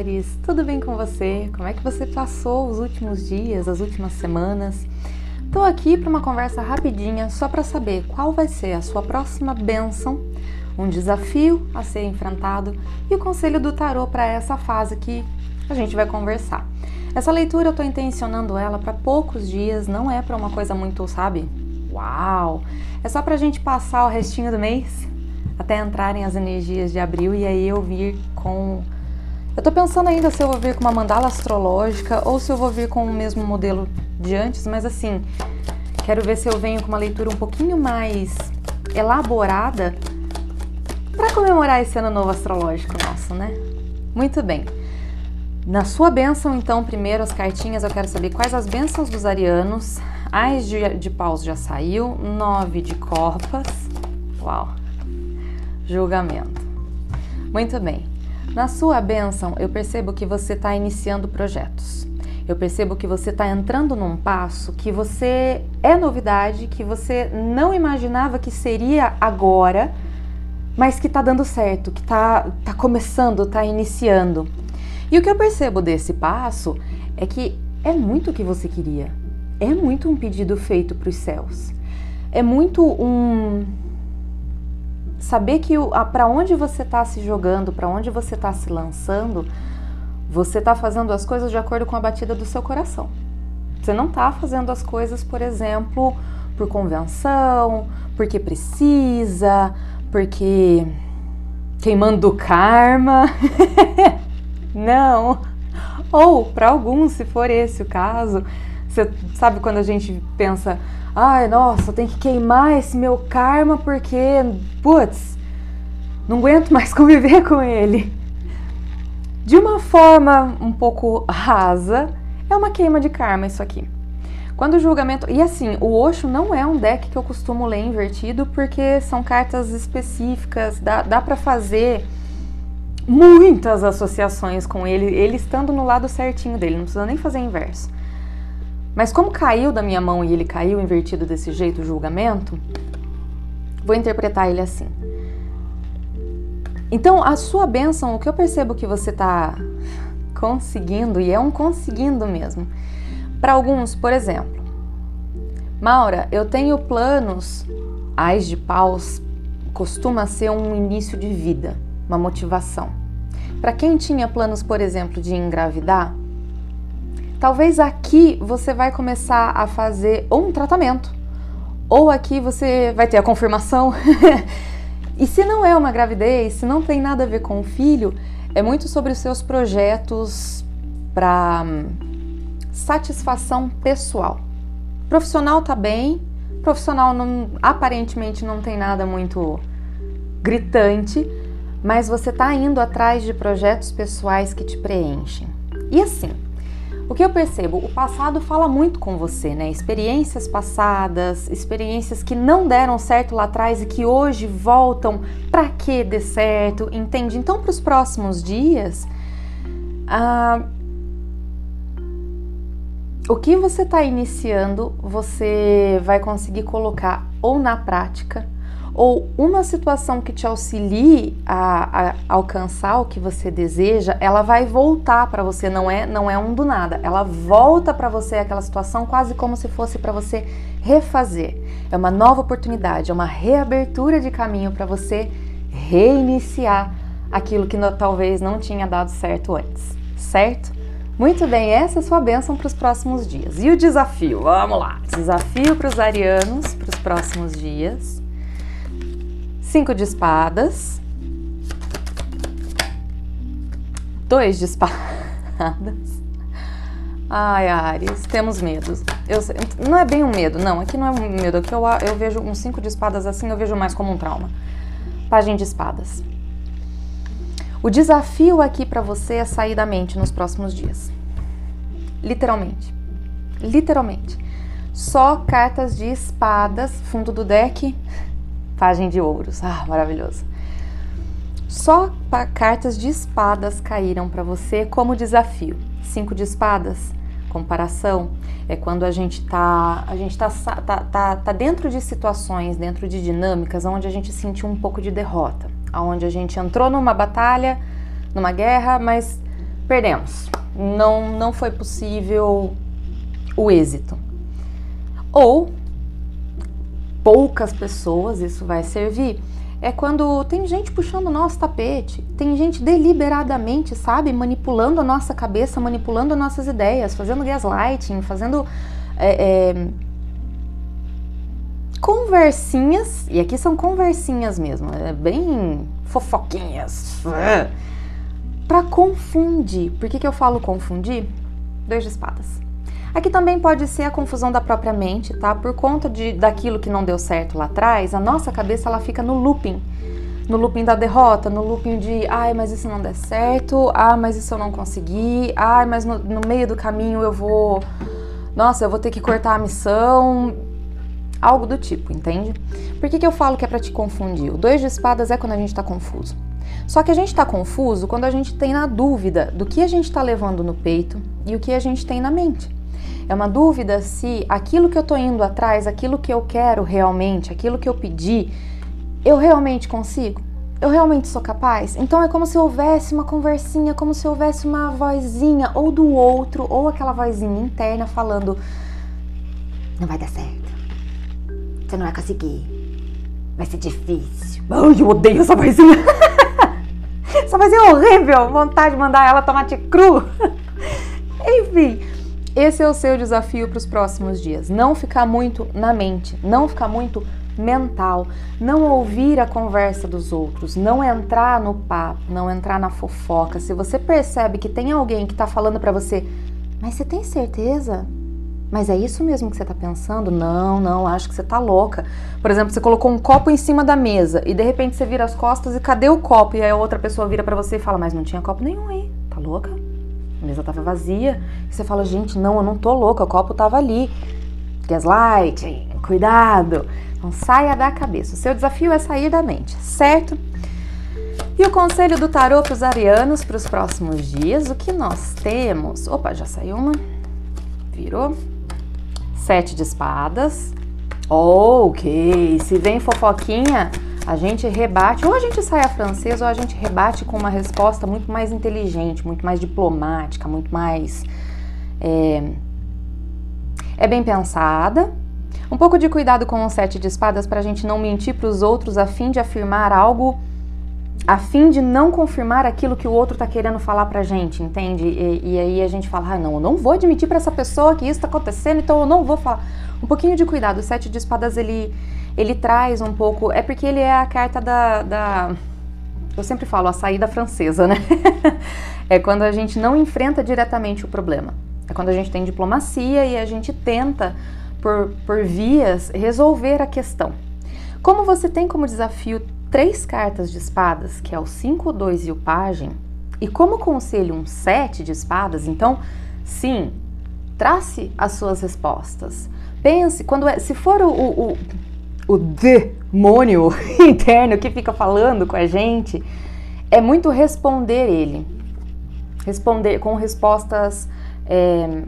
Ares, tudo bem com você? Como é que você passou os últimos dias, as últimas semanas? Estou aqui para uma conversa rapidinha só para saber qual vai ser a sua próxima bênção, um desafio a ser enfrentado e o conselho do tarô para essa fase que a gente vai conversar. Essa leitura eu estou intencionando ela para poucos dias, não é para uma coisa muito, sabe? Uau! É só para a gente passar o restinho do mês até entrarem as energias de abril e aí eu vir com. Eu tô pensando ainda se eu vou vir com uma mandala astrológica ou se eu vou vir com o mesmo modelo de antes, mas assim, quero ver se eu venho com uma leitura um pouquinho mais elaborada para comemorar esse ano novo astrológico nosso, né? Muito bem. Na sua bênção, então, primeiro as cartinhas, eu quero saber quais as bênçãos dos arianos. Ais de, de paus já saiu, nove de copas. Uau! julgamento. Muito bem. Na sua bênção, eu percebo que você está iniciando projetos. Eu percebo que você está entrando num passo que você é novidade, que você não imaginava que seria agora, mas que está dando certo, que está tá começando, está iniciando. E o que eu percebo desse passo é que é muito o que você queria. É muito um pedido feito para os céus. É muito um, saber que para onde você está se jogando, para onde você está se lançando, você está fazendo as coisas de acordo com a batida do seu coração. Você não está fazendo as coisas, por exemplo, por convenção, porque precisa, porque queimando o karma. não. Ou para alguns, se for esse o caso, você sabe quando a gente pensa, ai, nossa, tem que queimar esse meu karma porque, putz, não aguento mais conviver com ele. De uma forma um pouco rasa, é uma queima de karma isso aqui. Quando o julgamento. E assim, o Osho não é um deck que eu costumo ler invertido, porque são cartas específicas, dá, dá para fazer muitas associações com ele, ele estando no lado certinho dele, não precisa nem fazer inverso. Mas como caiu da minha mão e ele caiu invertido desse jeito o julgamento, vou interpretar ele assim. Então, a sua bênção, o que eu percebo que você está conseguindo, e é um conseguindo mesmo. Para alguns, por exemplo, Maura, eu tenho planos, ais de paus costuma ser um início de vida, uma motivação. Para quem tinha planos, por exemplo, de engravidar, Talvez aqui você vai começar a fazer um tratamento, ou aqui você vai ter a confirmação. e se não é uma gravidez, se não tem nada a ver com o filho, é muito sobre os seus projetos para hum, satisfação pessoal. Profissional tá bem, profissional não, aparentemente não tem nada muito gritante, mas você tá indo atrás de projetos pessoais que te preenchem. E assim, o que eu percebo? O passado fala muito com você, né? Experiências passadas, experiências que não deram certo lá atrás e que hoje voltam para que dê certo, entende? Então, para os próximos dias, ah, o que você está iniciando, você vai conseguir colocar ou na prática ou uma situação que te auxilie a, a alcançar o que você deseja, ela vai voltar para você, não é, não é um do nada. Ela volta para você aquela situação quase como se fosse para você refazer. É uma nova oportunidade, é uma reabertura de caminho para você reiniciar aquilo que talvez não tinha dado certo antes, certo? Muito bem, essa é a sua bênção para os próximos dias. E o desafio? Vamos lá! Desafio para os arianos para os próximos dias cinco de espadas, dois de espadas. Ai, Ares, temos medos. Eu, não é bem um medo, não. Aqui não é um medo. Aqui eu, eu vejo um cinco de espadas assim, eu vejo mais como um trauma. Página de espadas. O desafio aqui para você é sair da mente nos próximos dias. Literalmente. Literalmente. Só cartas de espadas, fundo do deck, Pajem de ouros. Ah, maravilhoso. Só cartas de espadas caíram para você como desafio. Cinco de espadas, comparação, é quando a gente tá, a gente tá, tá, tá, tá dentro de situações, dentro de dinâmicas onde a gente sentiu um pouco de derrota, onde a gente entrou numa batalha, numa guerra, mas perdemos. Não, não foi possível o êxito. Ou poucas pessoas isso vai servir. É quando tem gente puxando o nosso tapete, tem gente deliberadamente, sabe, manipulando a nossa cabeça, manipulando nossas ideias, fazendo gaslighting, fazendo é, é, conversinhas, e aqui são conversinhas mesmo, é bem fofoquinhas, para confundir. Por que, que eu falo confundir? Dois de espadas. Aqui também pode ser a confusão da própria mente, tá? Por conta de, daquilo que não deu certo lá atrás, a nossa cabeça ela fica no looping. No looping da derrota, no looping de ai, mas isso não der certo, ah, mas isso eu não consegui, ai, mas no, no meio do caminho eu vou. Nossa, eu vou ter que cortar a missão. Algo do tipo, entende? Por que, que eu falo que é para te confundir? O dois de espadas é quando a gente tá confuso. Só que a gente tá confuso quando a gente tem na dúvida do que a gente tá levando no peito e o que a gente tem na mente. É uma dúvida se aquilo que eu estou indo atrás, aquilo que eu quero realmente, aquilo que eu pedi, eu realmente consigo? Eu realmente sou capaz? Então é como se houvesse uma conversinha, como se houvesse uma vozinha ou do outro, ou aquela vozinha interna falando: não vai dar certo, você não vai conseguir, vai ser difícil. Ai, eu odeio essa vozinha. essa vozinha é horrível, vontade de mandar ela tomate cru. Enfim, esse é o seu desafio para os próximos dias. Não ficar muito na mente, não ficar muito mental, não ouvir a conversa dos outros, não entrar no papo, não entrar na fofoca. Se você percebe que tem alguém que está falando para você, mas você tem certeza? Mas é isso mesmo que você está pensando? Não, não, acho que você está louca. Por exemplo, você colocou um copo em cima da mesa e de repente você vira as costas e cadê o copo? E aí a outra pessoa vira para você e fala, mas não tinha copo nenhum aí, tá louca? A mesa tava vazia. E você fala, gente, não, eu não tô louca, o copo tava ali. Gaslight, cuidado. Não saia da cabeça. O seu desafio é sair da mente, certo? E o conselho do tarô para os arianos para os próximos dias, o que nós temos? Opa, já saiu uma. Virou. Sete de espadas. Ok, se vem fofoquinha, a gente rebate, ou a gente sai a francesa, ou a gente rebate com uma resposta muito mais inteligente, muito mais diplomática, muito mais. É, é bem pensada. Um pouco de cuidado com o sete de espadas para a gente não mentir para os outros a fim de afirmar algo, a fim de não confirmar aquilo que o outro está querendo falar para a gente, entende? E, e, aí a gente fala, ah, não, eu não vou admitir para essa pessoa que isso está acontecendo, então eu não vou falar. Um pouquinho de cuidado. O sete de espadas ele ele traz um pouco. É porque ele é a carta da. da eu sempre falo a saída francesa, né? é quando a gente não enfrenta diretamente o problema. É quando a gente tem diplomacia e a gente tenta, por, por vias, resolver a questão. Como você tem como desafio três cartas de espadas, que é o 5, 2 e o pajem, e como conselho um 7 de espadas, então, sim, trace as suas respostas. Pense, quando é, se for o, o, o demônio interno que fica falando com a gente, é muito responder ele. Responder com respostas é,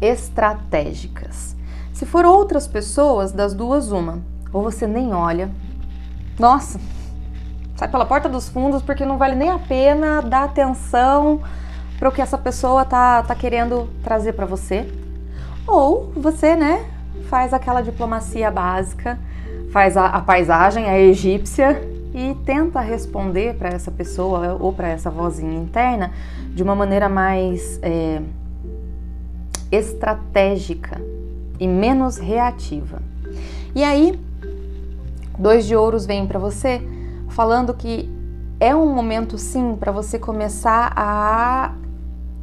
estratégicas. Se for outras pessoas, das duas, uma. Ou você nem olha. Nossa, sai pela porta dos fundos porque não vale nem a pena dar atenção para o que essa pessoa tá, tá querendo trazer para você. Ou você, né, faz aquela diplomacia básica, faz a, a paisagem, a egípcia e tenta responder para essa pessoa ou para essa vozinha interna de uma maneira mais é, estratégica e menos reativa. E aí, dois de ouros vem para você falando que é um momento sim para você começar a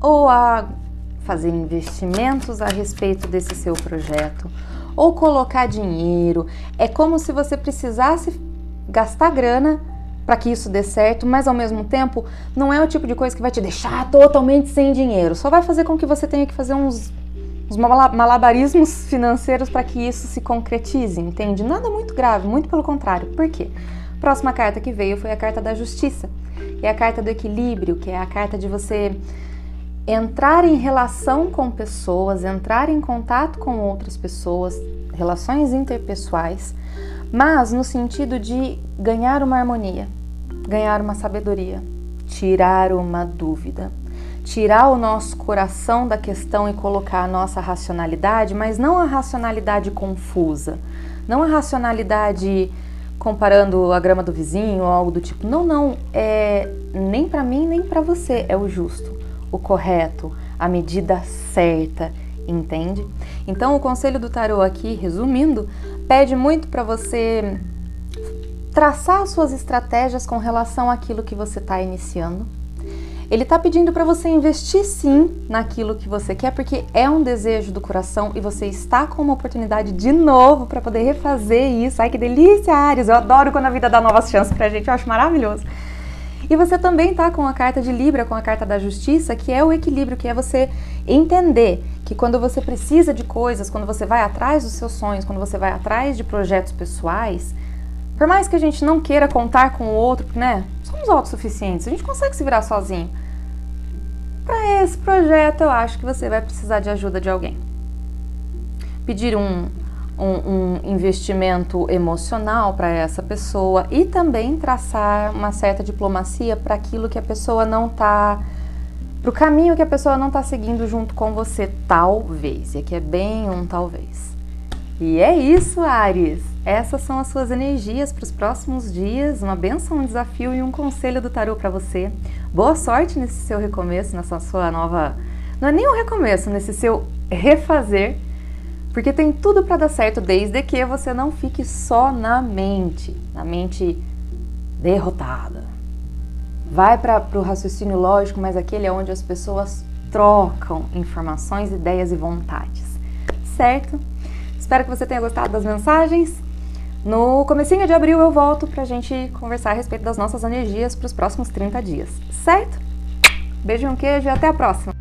ou a fazer investimentos a respeito desse seu projeto ou colocar dinheiro. É como se você precisasse gastar grana para que isso dê certo, mas ao mesmo tempo não é o tipo de coisa que vai te deixar totalmente sem dinheiro. Só vai fazer com que você tenha que fazer uns, uns malabarismos financeiros para que isso se concretize, entende? Nada muito grave, muito pelo contrário. Por quê? Próxima carta que veio foi a carta da justiça. É a carta do equilíbrio, que é a carta de você entrar em relação com pessoas, entrar em contato com outras pessoas, relações interpessoais, mas no sentido de ganhar uma harmonia, ganhar uma sabedoria, tirar uma dúvida, tirar o nosso coração da questão e colocar a nossa racionalidade, mas não a racionalidade confusa, não a racionalidade comparando a grama do vizinho ou algo do tipo. Não, não, é nem para mim nem para você é o justo, o correto, a medida certa, entende? Então o conselho do tarô aqui, resumindo, pede muito para você traçar suas estratégias com relação àquilo que você está iniciando ele está pedindo para você investir sim naquilo que você quer, porque é um desejo do coração e você está com uma oportunidade de novo para poder refazer isso. Ai que delícia, Ares! Eu adoro quando a vida dá novas chances pra gente, eu acho maravilhoso. E você também está com a carta de Libra, com a carta da justiça, que é o equilíbrio, que é você entender que quando você precisa de coisas, quando você vai atrás dos seus sonhos, quando você vai atrás de projetos pessoais, por mais que a gente não queira contar com o outro, né? somos autossuficientes, a gente consegue se virar sozinho. Para esse projeto, eu acho que você vai precisar de ajuda de alguém. Pedir um, um, um investimento emocional para essa pessoa e também traçar uma certa diplomacia para aquilo que a pessoa não está. para o caminho que a pessoa não está seguindo junto com você, talvez. E aqui é bem um talvez. E é isso, Ares! Essas são as suas energias para os próximos dias, uma benção, um desafio e um conselho do tarô para você. Boa sorte nesse seu recomeço, nessa sua nova. Não é nem um recomeço, nesse seu refazer, porque tem tudo para dar certo desde que você não fique só na mente, na mente derrotada. Vai para o raciocínio lógico, mas aquele é onde as pessoas trocam informações, ideias e vontades, certo? Espero que você tenha gostado das mensagens. No comecinho de abril eu volto pra gente conversar a respeito das nossas energias para os próximos 30 dias, certo? Beijo um queijo e até a próxima!